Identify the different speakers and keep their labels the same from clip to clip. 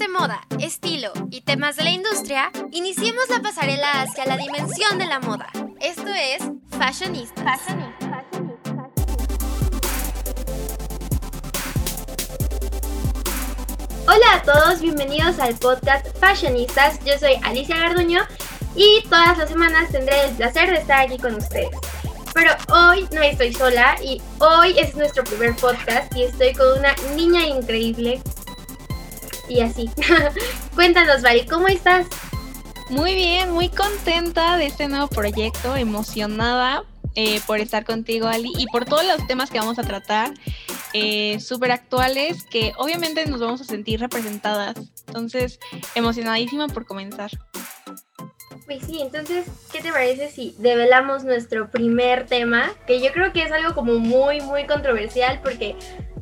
Speaker 1: de moda, estilo y temas de la industria, iniciemos la pasarela hacia la dimensión de la moda. Esto es Fashionistas.
Speaker 2: Hola a todos, bienvenidos al podcast Fashionistas. Yo soy Alicia Garduño y todas las semanas tendré el placer de estar aquí con ustedes. Pero hoy no estoy sola y hoy es nuestro primer podcast y estoy con una niña increíble. Y así. Cuéntanos, Vari, ¿cómo estás?
Speaker 3: Muy bien, muy contenta de este nuevo proyecto, emocionada eh, por estar contigo, Ali, y por todos los temas que vamos a tratar, eh, súper actuales, que obviamente nos vamos a sentir representadas. Entonces, emocionadísima por comenzar.
Speaker 2: Pues sí, entonces, ¿qué te parece si develamos nuestro primer tema? Que yo creo que es algo como muy, muy controversial porque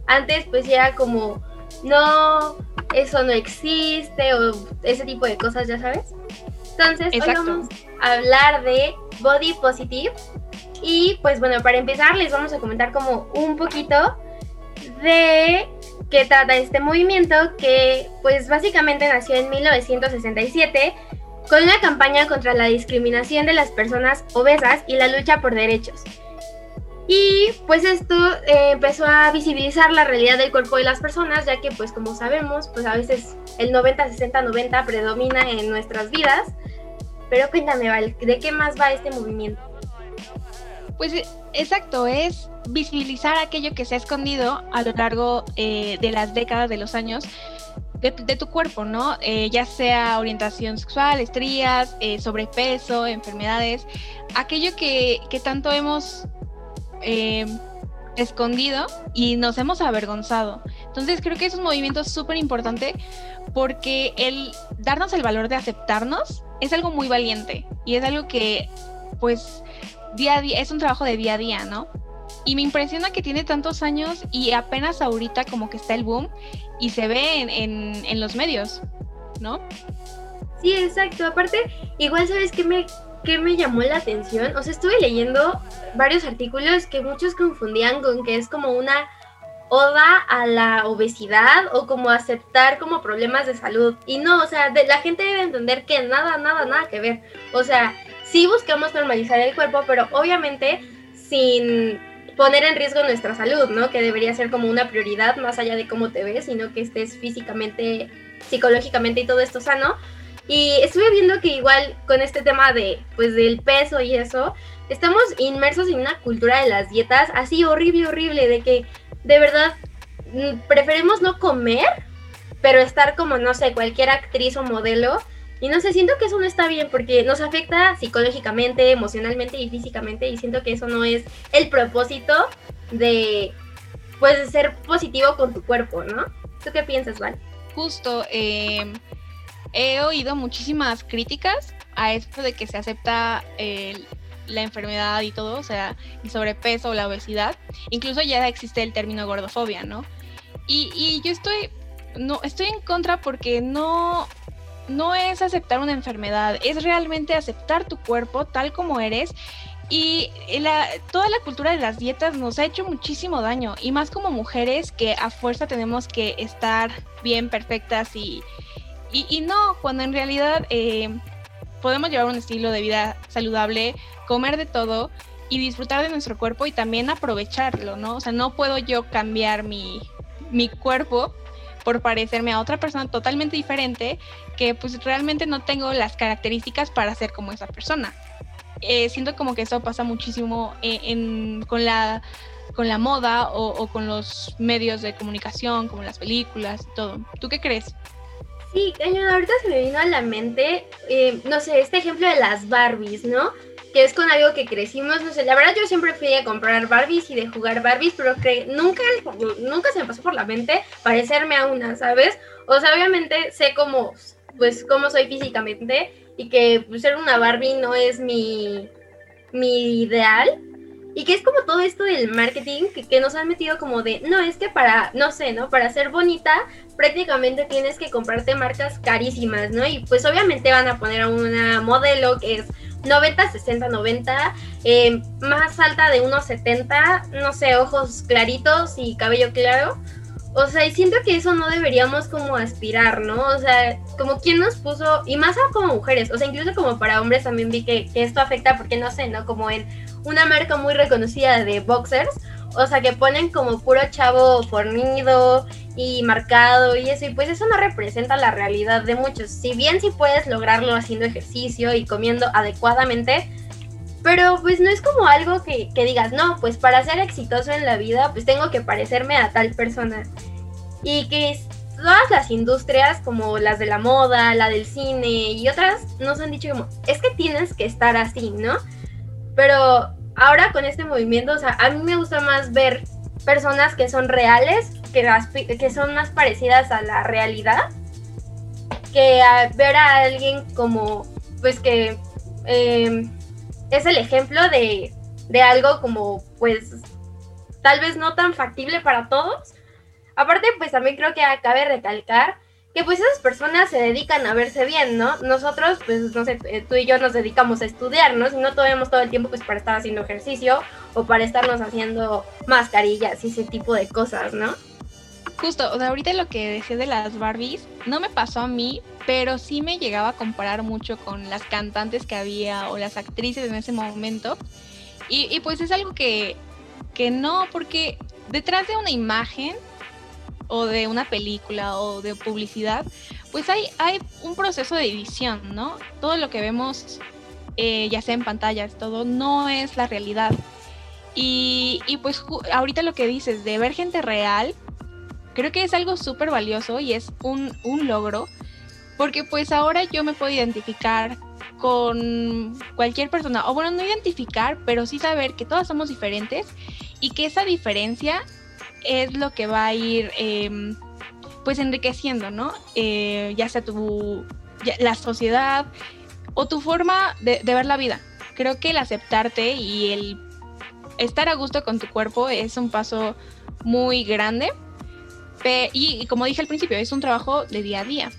Speaker 2: antes pues era como, no, eso no existe o ese tipo de cosas, ya sabes. Entonces, hoy vamos a hablar de body positive y pues bueno, para empezar les vamos a comentar como un poquito de qué trata este movimiento que pues básicamente nació en 1967 con una campaña contra la discriminación de las personas obesas y la lucha por derechos. Y pues esto eh, empezó a visibilizar la realidad del cuerpo de las personas, ya que pues como sabemos, pues a veces el 90, 60, 90 predomina en nuestras vidas. Pero cuéntame, Val, ¿de qué más va este movimiento?
Speaker 3: Pues eh, exacto, es visibilizar aquello que se ha escondido a lo largo eh, de las décadas, de los años, de, tu cuerpo, ¿no? Eh, ya sea orientación sexual, estrías, sobrepeso, enfermedades, aquello que, tanto hemos eh, escondido y nos hemos avergonzado. Entonces creo que es un movimiento súper importante porque el darnos el valor de aceptarnos es algo muy valiente y es algo que pues día a día es un trabajo de día a día, ¿no? Y me impresiona que tiene tantos años y apenas ahorita como que está el boom y se ve en, los medios, ¿no?
Speaker 2: Sí, exacto. Aparte, igual sabes que me, que me llamó la atención. O sea, estuve leyendo varios artículos que muchos confundían con que es como una oda a la obesidad o como aceptar como problemas de salud. Y no, o sea, la gente debe entender que nada, nada, nada que ver. O sea, sí buscamos normalizar el cuerpo, pero obviamente sin poner en riesgo nuestra salud, ¿no? Que debería ser como una prioridad más allá de cómo te ves, sino que estés físicamente, psicológicamente y todo esto sano. Y estuve viendo que igual con este tema de, pues, del peso y eso, estamos inmersos en una cultura de las dietas así horrible, horrible, de que de verdad mm, preferimos no comer, pero estar como, no sé, cualquier actriz o modelo y no sé, siento que eso no está bien porque nos afecta psicológicamente, emocionalmente y físicamente y siento que eso no es el propósito de, pues, ser positivo con tu cuerpo, ¿no? ¿Tú qué piensas, Val?
Speaker 3: Justo, eh, he oído muchísimas críticas a esto de que se acepta la enfermedad y todo, o sea, el sobrepeso la obesidad. Incluso ya existe el término gordofobia, ¿no? Y, y yo estoy, no, estoy en contra porque no, no es aceptar una enfermedad, es realmente aceptar tu cuerpo tal como eres. Y toda la cultura de las dietas nos ha hecho muchísimo daño, y más como mujeres que a fuerza tenemos que estar bien, perfectas y, y, no, cuando en realidad eh, podemos llevar un estilo de vida saludable, comer de todo y disfrutar de nuestro cuerpo y también aprovecharlo, ¿no? O sea, no puedo yo cambiar mi, mi cuerpo por parecerme a otra persona totalmente diferente que pues realmente no tengo las características para ser como esa persona. Eh, siento como que eso pasa muchísimo eh, con, la, con la moda o, con los medios de comunicación, como las películas todo. ¿Tú qué crees?
Speaker 2: Sí, ahorita se me vino a la mente, eh, no sé, este ejemplo de las Barbies, ¿no? que es con algo que crecimos, no sé, la verdad yo siempre fui a comprar Barbies y de jugar Barbies, pero que nunca, nunca se me pasó por la mente parecerme a una, ¿sabes? O sea, obviamente sé cómo, pues, cómo soy físicamente y que pues, ser una Barbie no es mi, mi ideal. Y que es como todo esto del marketing que, nos han metido como de, no, es que para, no sé, ¿no? Para ser bonita prácticamente tienes que comprarte marcas carísimas, ¿no? Y pues obviamente van a poner a una modelo que es 90, 60, 90, más alta de unos 70, no sé, ojos claritos y cabello claro. O sea, y siento que eso no deberíamos como aspirar, ¿no? O sea, como quien nos puso, y más como mujeres, o sea, incluso como para hombres también vi que, que esto afecta, porque no sé, ¿no? Como en una marca muy reconocida de boxers, o sea, que ponen como puro chavo fornido y marcado y eso, y pues eso no representa la realidad de muchos. Si bien sí puedes lograrlo haciendo ejercicio y comiendo adecuadamente, pero pues no es como algo que, que, digas, no, pues para ser exitoso en la vida, pues tengo que parecerme a tal persona. Y que todas las industrias, como las de la moda, la del cine y otras, nos han dicho como, es que tienes que estar así, ¿no? Pero ahora con este movimiento, o sea, a mí me gusta más ver personas que son reales, que, que son más parecidas a la realidad, que ver a alguien como, pues que... Eh, es el ejemplo de, algo como, pues, tal vez no tan factible para todos. Aparte, pues también creo que cabe recalcar que pues esas personas se dedican a verse bien, ¿no? Nosotros, pues, no sé, tú y yo nos dedicamos a estudiar, ¿no? Si no tenemos todo el tiempo, pues, para estar haciendo ejercicio o para estarnos haciendo mascarillas y ese tipo de cosas, ¿no?
Speaker 3: Justo, o sea, ahorita lo que decía de las Barbies, no me pasó a mí, pero sí me llegaba a comparar mucho con las cantantes que había o las actrices en ese momento. Y, pues es algo que, que no, porque detrás de una imagen o de una película o de publicidad, pues hay, hay un proceso de edición, ¿no? Todo lo que vemos, eh, ya sea en pantallas, todo, no es la realidad. Y, y pues ahorita lo que dices de ver gente real, creo que es algo súper valioso y es un, logro, porque pues ahora yo me puedo identificar con cualquier persona, o bueno, no identificar, pero sí saber que todas somos diferentes y que esa diferencia es lo que va a ir em, pues enriqueciendo, ¿no? Eh, ya sea tu, la sociedad o tu forma de ver la vida. Creo que el aceptarte y el estar a gusto con tu cuerpo es un paso muy grande y, como dije al principio, es un trabajo de día a día.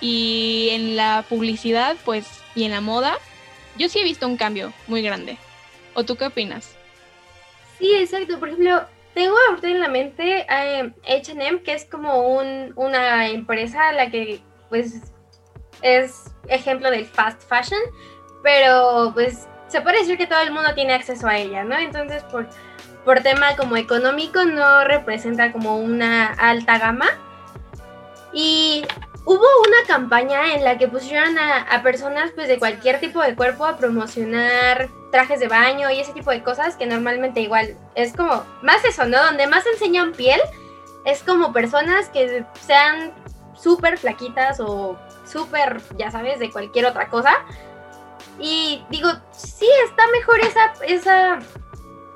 Speaker 3: Y en la publicidad, pues, y en la moda, yo sí he visto un cambio muy grande. ¿O tú qué opinas?
Speaker 2: Sí, exacto. Por ejemplo, tengo ahorita en la mente HM, que es como un, una empresa a la que, pues, es ejemplo del fast fashion, pero pues se puede decir que todo el mundo tiene acceso a ella, ¿no? Entonces, por por tema como económico no representa como una alta gama. Y hubo una campaña en la que pusieron a, personas pues de cualquier tipo de cuerpo a promocionar trajes de baño y ese tipo de cosas que normalmente igual es como más eso, ¿no? Donde más enseñan piel es como personas que sean súper flaquitas o súper, ya sabes, de cualquier otra cosa. Y digo, sí, está mejor esa, esa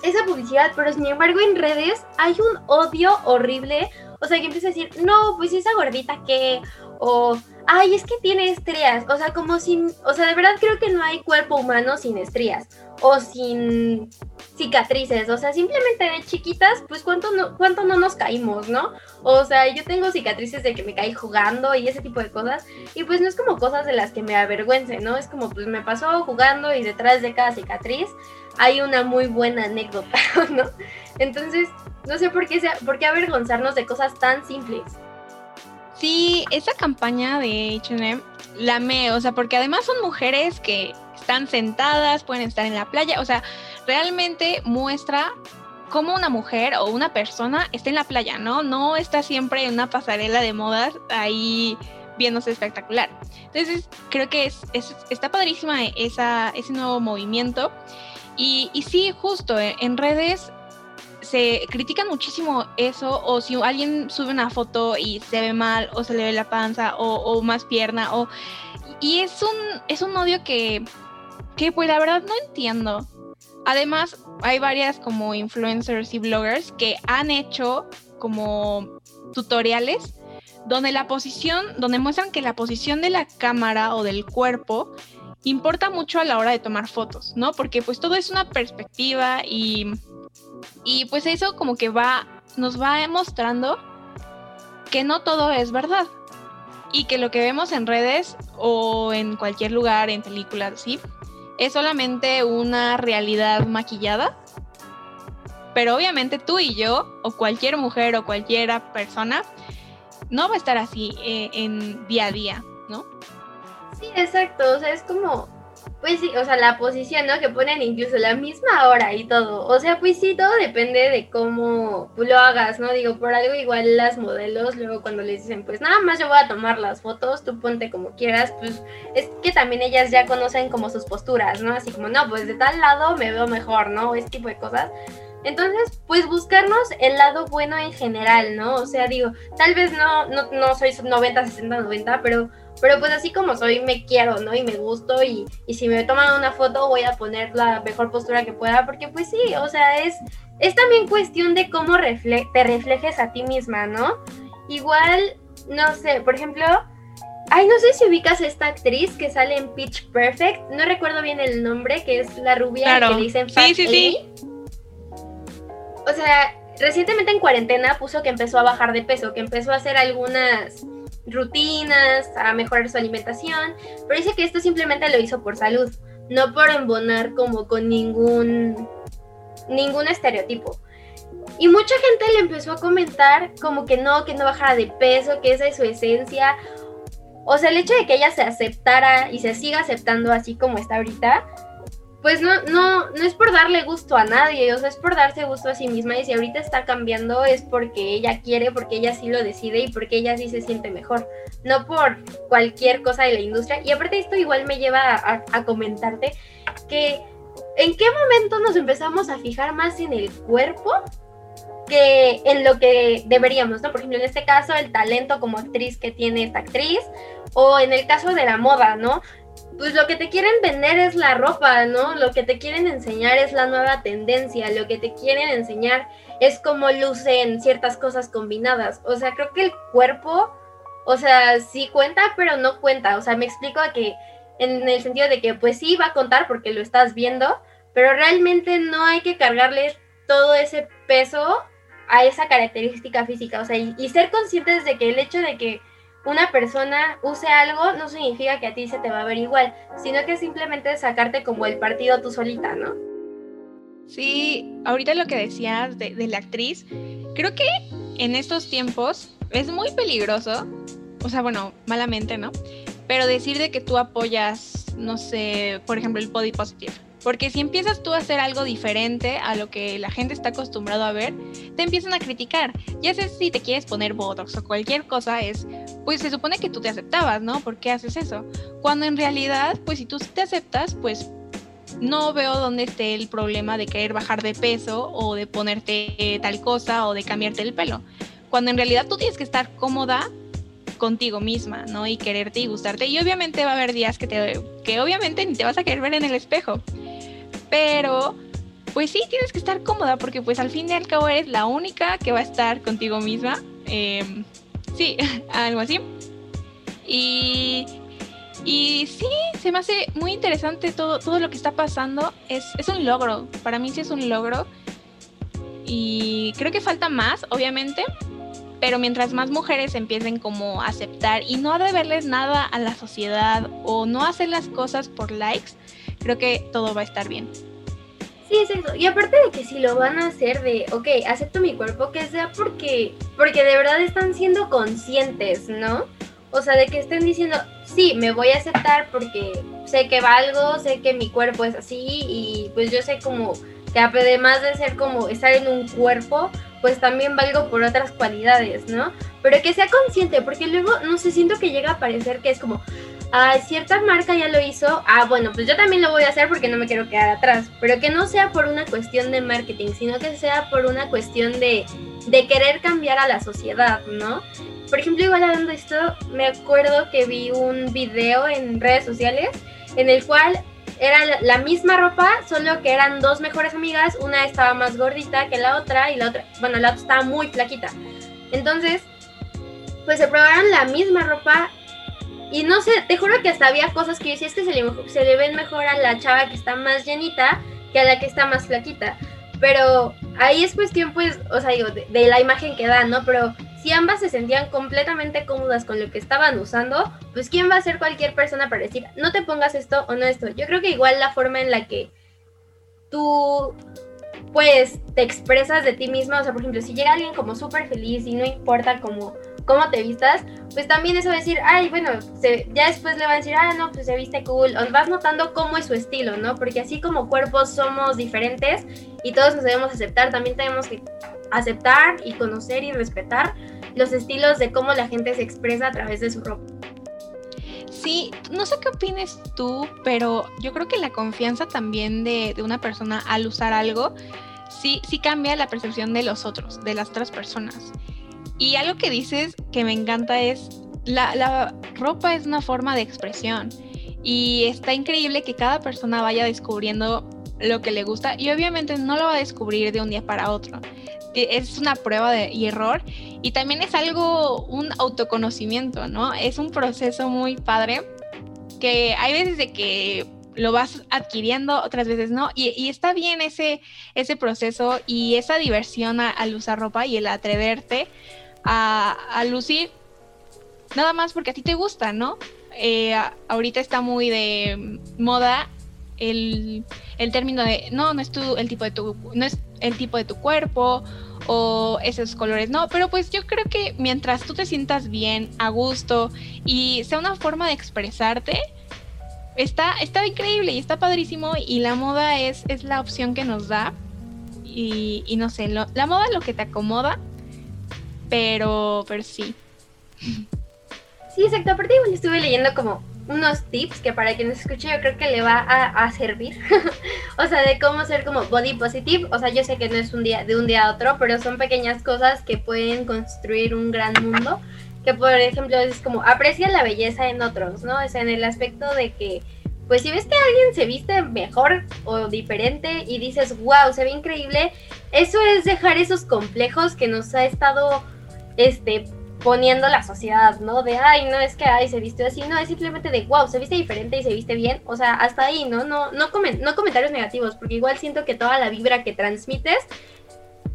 Speaker 2: esa publicidad, pero sin embargo en redes hay un odio horrible. O sea, que empieza a decir, no, pues esa gordita que, o, ay, es que tiene estrías. O sea, como sin, o sea, de verdad creo que no hay cuerpo humano sin estrías o sin cicatrices. O sea, simplemente de chiquitas, pues cuánto no, cuánto no nos caímos, ¿no? O sea, yo tengo cicatrices de que me caí jugando y ese tipo de cosas. Y pues no es como cosas de las que me avergüence, ¿no? Es como, pues me pasó jugando y detrás de cada cicatriz hay una muy buena anécdota, ¿no? Entonces, no sé por qué, sea, por qué avergonzarnos de cosas tan simples.
Speaker 3: Sí, esa campaña de HM la me, o sea, porque además son mujeres que están sentadas, pueden estar en la playa, o sea, realmente muestra cómo una mujer o una persona está en la playa, ¿no? No está siempre en una pasarela de modas ahí viéndose espectacular. Entonces, creo que es, está padrísima esa, ese nuevo movimiento. Y, sí, justo en, redes se critica muchísimo eso, o si alguien sube una foto y se ve mal, o se le ve la panza, o, más pierna, o... Y es un, es un odio que, que pues la verdad no entiendo. Además, hay varias como influencers y bloggers que han hecho como tutoriales donde la posición, donde muestran que la posición de la cámara o del cuerpo importa mucho a la hora de tomar fotos, ¿no? Porque pues todo es una perspectiva y, y pues eso como que va, nos va mostrando que no todo es verdad y que lo que vemos en redes o en cualquier lugar, en películas, ¿sí? Es solamente una realidad maquillada Pero obviamente tú y yo, o cualquier mujer o cualquier persona, no va a estar así eh, en día a día, ¿no?
Speaker 2: Sí, exacto. O sea, es como pues sí, o sea, la posición, ¿no? Que ponen incluso la misma hora y todo. O sea, pues sí, todo depende de cómo lo hagas, ¿no? Digo, por algo igual las modelos, luego cuando les dicen, pues nada más yo voy a tomar las fotos, tú ponte como quieras, pues es que también ellas ya conocen como sus posturas, ¿no? Así como, no, pues de tal lado me veo mejor, ¿no? Ese tipo de cosas. Entonces, pues buscarnos el lado bueno en general, ¿no? O sea, digo, tal vez no, no, no soy 90, 60, 90, pero pero pues así como soy, me quiero, ¿no? Y me gusto y, y si me toman una foto voy a poner la mejor postura que pueda, porque pues sí, o sea, es, es también cuestión de cómo te reflejes a ti misma, ¿no? Igual, no sé, por ejemplo, ay, no sé si ubicas a esta actriz que sale en Pitch Perfect, no recuerdo bien el nombre, que es la rubia que le dicen
Speaker 3: sí, sí, sí.
Speaker 2: O sea, recientemente en cuarentena puso que empezó a bajar de peso, que empezó a hacer algunas rutinas, a mejorar su alimentación, pero dice que esto simplemente lo hizo por salud, no por embonar como con ningún ningún estereotipo. Y mucha gente le empezó a comentar como que no, que no bajara de peso, que esa es su esencia. O sea, el hecho de que ella se aceptara y se siga aceptando así como está ahorita, pues no, no, no es por darle gusto a nadie, o sea, es por darse gusto a sí misma y si ahorita está cambiando es porque ella quiere, porque ella sí lo decide y porque ella sí se siente mejor, no por cualquier cosa de la industria. Y aparte esto igual me lleva a, a comentarte que en qué momento nos empezamos a fijar más en el cuerpo que en lo que deberíamos, ¿no? Por ejemplo, en este caso, el talento como actriz que tiene esta actriz, o en el caso de la moda, ¿no? Pues lo que te quieren vender es la ropa, ¿no? Lo que te quieren enseñar es la nueva tendencia, lo que te quieren enseñar es cómo lucen ciertas cosas combinadas. O sea, creo que el cuerpo, o sea, sí cuenta, pero no cuenta. O sea, me explico que en el sentido de que pues sí va a contar porque lo estás viendo, pero realmente no hay que cargarle todo ese peso a esa característica física. O sea, y, y ser conscientes de que el hecho de que una persona use algo no significa que a ti se te va a ver igual, sino que simplemente sacarte como el partido tú solita, ¿no?
Speaker 3: Sí, ahorita lo que decías de, la actriz, creo que en estos tiempos es muy peligroso, o sea, bueno, malamente, ¿no? Pero decir de que tú apoyas, no sé, por ejemplo, el body positive porque si empiezas tú a hacer algo diferente a lo que la gente está acostumbrado a ver, te empiezan a criticar. Ya sé si te quieres poner Botox o cualquier cosa es, pues se supone que tú te aceptabas, ¿no? ¿Por qué haces eso? Cuando en realidad, pues si tú te aceptas, pues no veo dónde esté el problema de querer bajar de peso o de ponerte tal cosa o de cambiarte el pelo. Cuando en realidad tú tienes que estar cómoda contigo misma, ¿no? Y quererte y gustarte. Y obviamente va a haber días que te que obviamente ni te vas a querer ver en el espejo pero pues sí, tienes que estar cómoda porque pues al fin y al cabo eres la única que va a estar contigo misma. Em, sí, algo así. Y, y sí, se me hace muy interesante todo, todo lo que está pasando. Es, es un logro, para mí sí es un logro. Y creo que falta más, obviamente, pero mientras más mujeres empiecen como a aceptar y no a deberles nada a la sociedad o no hacer las cosas por likes, creo que todo va a estar bien.
Speaker 2: Sí, es eso. Y aparte de que si lo van a hacer de, ok, acepto mi cuerpo, que sea porque, porque de verdad están siendo conscientes, ¿no? O sea, de que estén diciendo, sí, me voy a aceptar porque sé que valgo, sé que mi cuerpo es así y pues yo sé como que además de ser como estar en un cuerpo, pues también valgo por otras cualidades, ¿no? Pero que sea consciente, porque luego, no sé, siento que llega a parecer que es como, ah, cierta marca ya lo hizo, ah, bueno, pues yo también lo voy a hacer porque no me quiero quedar atrás, pero que no sea por una cuestión de marketing, sino que sea por una cuestión de, de querer cambiar a la sociedad, ¿no? Por ejemplo, igual hablando de esto, me acuerdo que vi un video en redes sociales en el cual era la misma ropa, solo que eran dos mejores amigas, una estaba más gordita que la otra y la otra, bueno, la otra estaba muy flaquita. Entonces, pues se probaron la misma ropa y no sé, te juro que hasta había cosas que yo decía, es que se le, ven mejor a la chava que está más llenita que a la que está más flaquita. Pero ahí es cuestión, pues, o sea, digo, de, la imagen que da, ¿no? Pero si ambas se sentían completamente cómodas con lo que estaban usando, pues quién va a ser cualquier persona para decir, no te pongas esto o no esto. Yo creo que igual la forma en la que tú pues te expresas de ti misma, o sea, por ejemplo, si llega alguien como súper feliz y no importa cómo, cómo te vistas, pues también eso va a decir, ay, bueno, ya después le va a decir, ah, no, pues se viste cool, o vas notando cómo es su estilo, ¿no? Porque así como cuerpos somos diferentes y todos nos debemos aceptar, también tenemos que aceptar y conocer y respetar los estilos de cómo la gente se expresa a través de su ropa.
Speaker 3: Sí, no sé qué opines tú, pero yo creo que la confianza también de, una persona al usar algo, sí, sí cambia la percepción de los otros, de las otras personas. Y algo que dices que me encanta es, la, la ropa es una forma de expresión y está increíble que cada persona vaya descubriendo lo que le gusta y obviamente no lo va a descubrir de un día para otro. Es una prueba de y error y también es algo, un autoconocimiento, ¿no? Es un proceso muy padre que hay veces de que lo vas adquiriendo, otras veces no, y, está bien ese, ese proceso y esa diversión al usar ropa y el atreverte a, lucir nada más porque a ti te gusta, ¿no? Eh, ahorita está muy de moda el, el término de no, no es tu, el tipo de tu, no es el tipo de tu cuerpo o esos colores, no, pero pues yo creo que mientras tú te sientas bien, a gusto y sea una forma de expresarte, está, está increíble y está padrísimo y la moda es, es la opción que nos da y, no sé, la moda lo que te acomoda, pero, pero sí.
Speaker 2: Sí, exacto, aparte igual estuve leyendo como unos tips que para quien escuche yo creo que le va a, servir. o sea, de cómo ser como body positive. O sea, yo sé que no es un día de un día a otro, pero son pequeñas cosas que pueden construir un gran mundo. Que por ejemplo es como aprecia la belleza en otros, ¿no? O sea, en el aspecto de que, pues si ves que alguien se viste mejor o diferente y dices, wow, se ve increíble, eso es dejar esos complejos que nos ha estado este, poniendo la sociedad, ¿no? De, ay, no es que, ay, se vistió así, no, es simplemente de, wow, se viste diferente y se viste bien, o sea, hasta ahí, ¿no? No, no, no comentarios negativos, porque igual siento que toda la vibra que transmites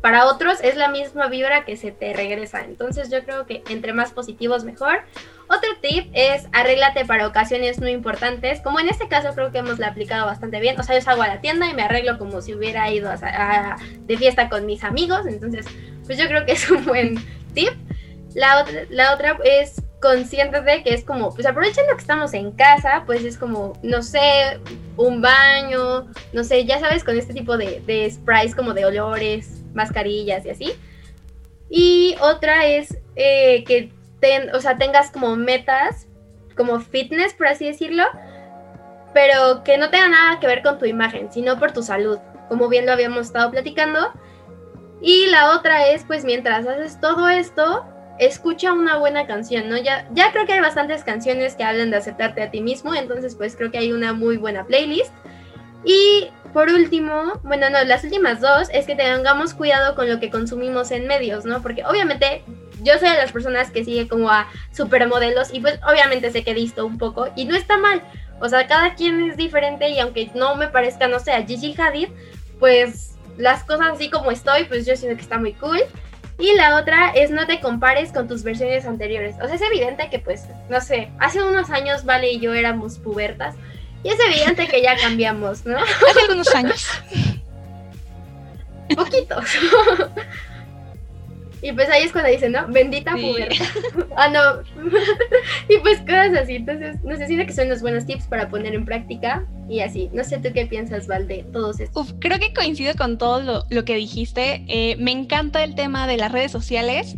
Speaker 2: para otros es la misma vibra que se te regresa, entonces yo creo que entre más positivos mejor. Otro tip es arréglate para ocasiones no importantes, como en este caso creo que hemos la aplicado bastante bien, o sea, yo salgo a la tienda y me arreglo como si hubiera ido de fiesta con mis amigos, entonces, pues yo creo que es un buen tip. La otra, es consciente que es como, pues aprovechando que estamos en casa, pues es como, no sé, un baño, no sé, ya sabes, con este tipo de, de sprays como de olores, mascarillas y así. Y otra es eh, que ten, o sea, tengas como metas, como fitness, por así decirlo, pero que no tenga nada que ver con tu imagen, sino por tu salud, como bien lo habíamos estado platicando. Y la otra es, pues mientras haces todo esto, escucha una buena canción, ¿no? Ya, ya creo que hay bastantes canciones que hablan de aceptarte a ti mismo, entonces pues creo que hay una muy buena playlist. Y por último, bueno, no, las últimas dos es que tengamos cuidado con lo que consumimos en medios, ¿no? Porque obviamente yo soy de las personas que sigue como a supermodelos y pues obviamente sé que visto un poco y no está mal. O sea, cada quien es diferente y aunque no me parezca, no sé, a Gigi Hadid, pues las cosas así como estoy, pues yo siento que está muy cool. Y la otra es no te compares con tus versiones anteriores. O sea, es evidente que pues, no sé, hace unos años Vale y yo éramos pubertas. Y es evidente que ya cambiamos, ¿no?
Speaker 3: Hace algunos años.
Speaker 2: Poquitos. Y pues ahí es cuando dicen, ¿no? Bendita pubertad. ah, no. y pues cosas así. Entonces, no sé, si que son unos buenos tips para poner en práctica y así. No sé tú qué piensas, Val, de todos estos.
Speaker 3: Uf, creo que coincido con todo lo, que dijiste. Eh, me encanta el tema de las redes sociales.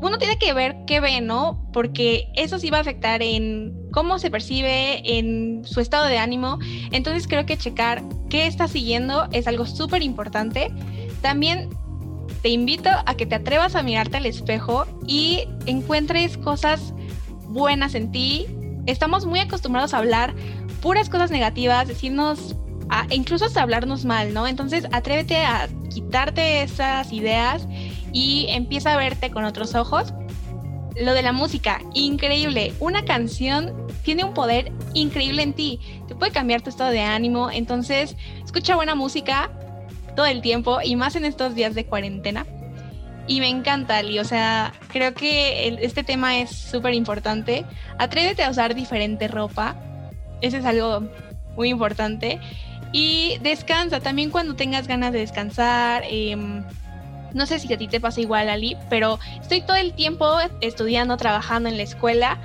Speaker 3: Uno tiene que ver qué ve, ¿no? Porque eso sí va a afectar en cómo se percibe, en su estado de ánimo. Entonces creo que checar qué está siguiendo es algo súper importante. También te invito a que te atrevas a mirarte al espejo y encuentres cosas buenas en ti. Estamos muy acostumbrados a hablar puras cosas negativas, decirnos, e incluso hasta hablarnos mal, ¿no? Entonces atrévete a quitarte esas ideas y empieza a verte con otros ojos. Lo de la música, increíble. Una canción tiene un poder increíble en ti. Te puede cambiar tu estado de ánimo. Entonces, escucha buena música, todo el tiempo y más en estos días de cuarentena. Y me encanta, Ali. O sea, creo que este tema es súper importante. Atrévete a usar diferente ropa. Eso es algo muy importante. Y descansa también cuando tengas ganas de descansar. Em, no sé si a ti te pasa igual, Ali, pero estoy todo el tiempo estudiando, trabajando en la escuela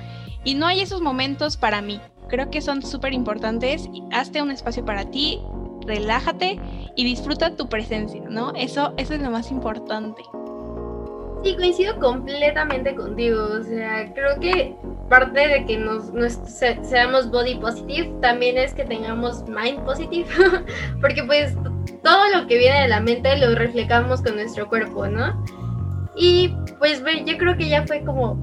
Speaker 3: y no hay esos momentos para mí. Creo que son súper importantes. Hazte un espacio para ti, relájate y disfruta tu presencia, ¿no? Eso, eso es lo más importante.
Speaker 2: Sí, coincido completamente contigo. O sea, creo que parte de que nos, seamos body positive también es que tengamos mind positive. Porque pues todo lo que viene de la mente lo reflejamos con nuestro cuerpo, ¿no? Y pues yo creo que ya fue como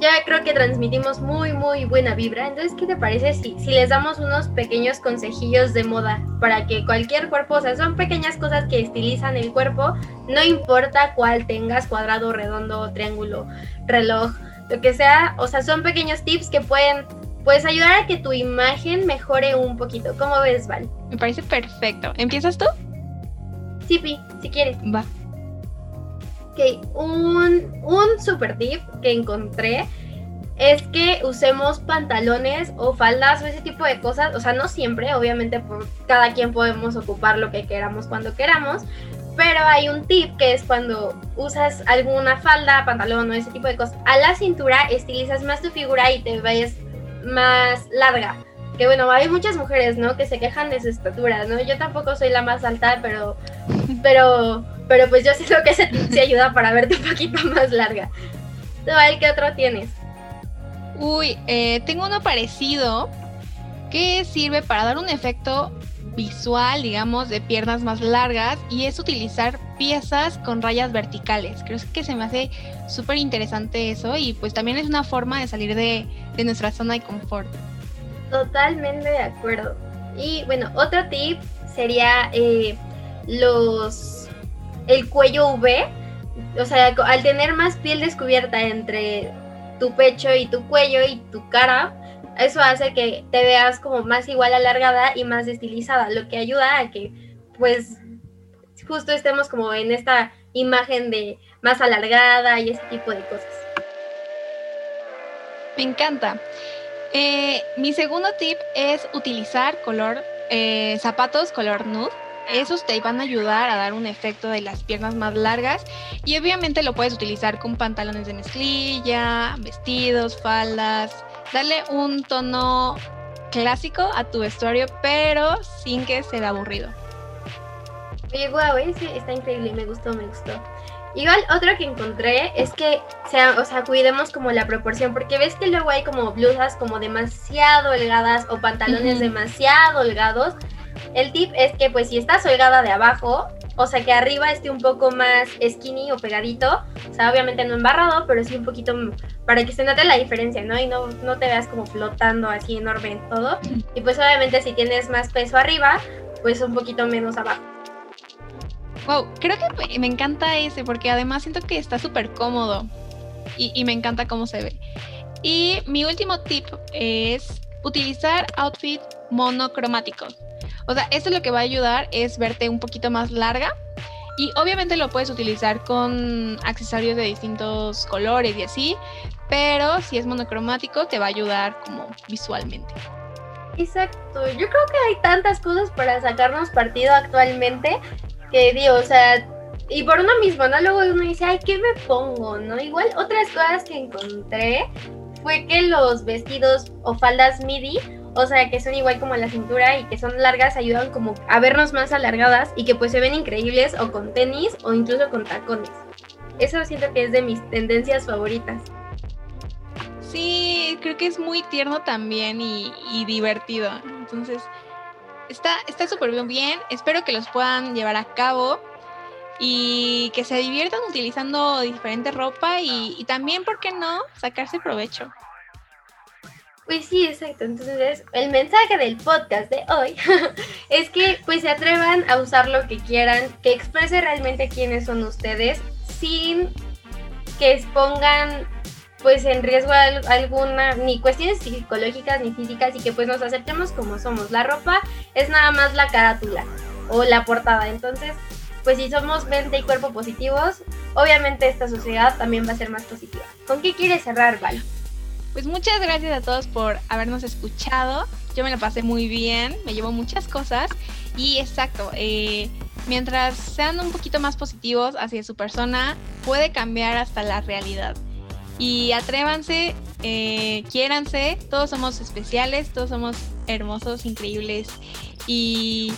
Speaker 2: ya creo que transmitimos muy, muy buena vibra. Entonces, ¿qué te parece si, si les damos unos pequeños consejillos de moda para que cualquier cuerpo, o sea, son pequeñas cosas que estilizan el cuerpo, no importa cuál tengas, cuadrado, redondo, triángulo, reloj, lo que sea, o sea, son pequeños tips que pueden pues ayudar a que tu imagen mejore un poquito. ¿Cómo ves, Val?
Speaker 3: Me parece perfecto. ¿Empiezas tú?
Speaker 2: Sí, Pi, si quieres.
Speaker 3: Va
Speaker 2: un, un super tip que encontré es que usemos pantalones o faldas o ese tipo de cosas. O sea, no siempre, obviamente por cada quien podemos ocupar lo que queramos cuando queramos. Pero hay un tip que es cuando usas alguna falda, pantalón o ese tipo de cosas a la cintura, estilizas más tu figura y te ves más larga. Que bueno, hay muchas mujeres, ¿no? Que se quejan de su estatura, ¿no? Yo tampoco soy la más alta, pero, pero pero pues yo siento que ese tip se ayuda para verte un poquito más larga. ¿Tú, qué otro tienes?
Speaker 3: Uy, eh, tengo uno parecido que sirve para dar un efecto visual, digamos, de piernas más largas y es utilizar piezas con rayas verticales. Creo que se me hace súper interesante eso y pues también es una forma de salir de, nuestra zona de confort.
Speaker 2: Totalmente de acuerdo. Y bueno, otro tip sería eh, los el cuello V, o sea, al tener más piel descubierta entre tu pecho y tu cuello y tu cara, eso hace que te veas como más igual alargada y más estilizada, lo que ayuda a que pues justo estemos como en esta imagen de más alargada y ese tipo de cosas.
Speaker 3: Me encanta. Eh, mi segundo tip es utilizar color eh, zapatos color nude esos te van a ayudar a dar un efecto de las piernas más largas y obviamente lo puedes utilizar con pantalones de mezclilla, vestidos, faldas, darle un tono clásico a tu vestuario, pero sin que se vea aburrido.
Speaker 2: Oye, guau, ese está increíble, me gustó, me gustó. Igual otro que encontré es que sea, o sea, cuidemos como la proporción, porque ves que luego hay como blusas como demasiado holgadas o pantalones demasiado holgados el tip es que pues si estás holgada de abajo, o sea que arriba esté un poco más skinny o pegadito, o sea obviamente no embarrado, pero sí un poquito para que se note la diferencia, ¿no? Y no, no te veas como flotando así enorme en todo. Y pues obviamente si tienes más peso arriba, pues un poquito menos abajo.
Speaker 3: Wow, creo que me encanta ese porque además siento que está súper cómodo y, me encanta cómo se ve. Y mi último tip es utilizar outfit monocromáticos. O sea, esto lo que va a ayudar es verte un poquito más larga y obviamente lo puedes utilizar con accesorios de distintos colores y así, pero si es monocromático te va a ayudar como visualmente.
Speaker 2: Exacto, yo creo que hay tantas cosas para sacarnos partido actualmente que digo, o sea, y por uno mismo, ¿no? Luego uno dice, ay, ¿qué me pongo? ¿No? Igual otras cosas que encontré fue que los vestidos o faldas midi o sea, que son igual como la cintura y que son largas, ayudan como a vernos más alargadas y que pues se ven increíbles o con tenis o incluso con tacones. Eso siento que es de mis tendencias favoritas.
Speaker 3: Sí, creo que es muy tierno también y, divertido. Entonces, está súper bien. Espero que los puedan llevar a cabo y que se diviertan utilizando diferente ropa y, y también, ¿por qué no?, sacarse provecho.
Speaker 2: Pues sí, exacto. Entonces, el mensaje del podcast de hoy es que pues se atrevan a usar lo que quieran, que exprese realmente quiénes son ustedes sin que expongan pues en riesgo alguna, ni cuestiones psicológicas ni físicas y que pues nos aceptemos como somos. La ropa es nada más la carátula o la portada. Entonces, pues si somos mente y cuerpo positivos, obviamente esta sociedad también va a ser más positiva. ¿Con qué quieres cerrar, Val?
Speaker 3: Pues muchas gracias a todos por habernos escuchado yo me la pasé muy bien, me llevo muchas cosas y exacto, eh, mientras sean un poquito más positivos hacia su persona, puede cambiar hasta la realidad. Y atrévanse, eh, quiéranse, todos somos especiales, todos somos hermosos, increíbles. Y,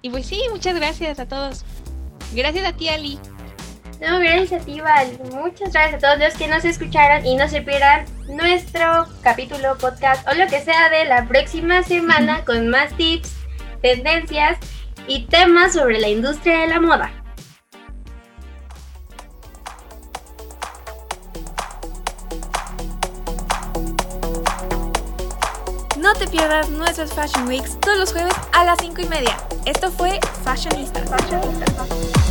Speaker 3: y pues sí, muchas gracias a todos. Gracias a ti, Ali.
Speaker 2: No, gracias a ti, Val. Muchas gracias a todos los que nos escucharon y no se pierdan nuestro capítulo, podcast o lo que sea de la próxima semana con más tips, tendencias y temas sobre la industria de la moda.
Speaker 4: No te pierdas nuestros Fashion Weeks todos los jueves a las 5 y media. Esto fue Fashionista. Fashionista.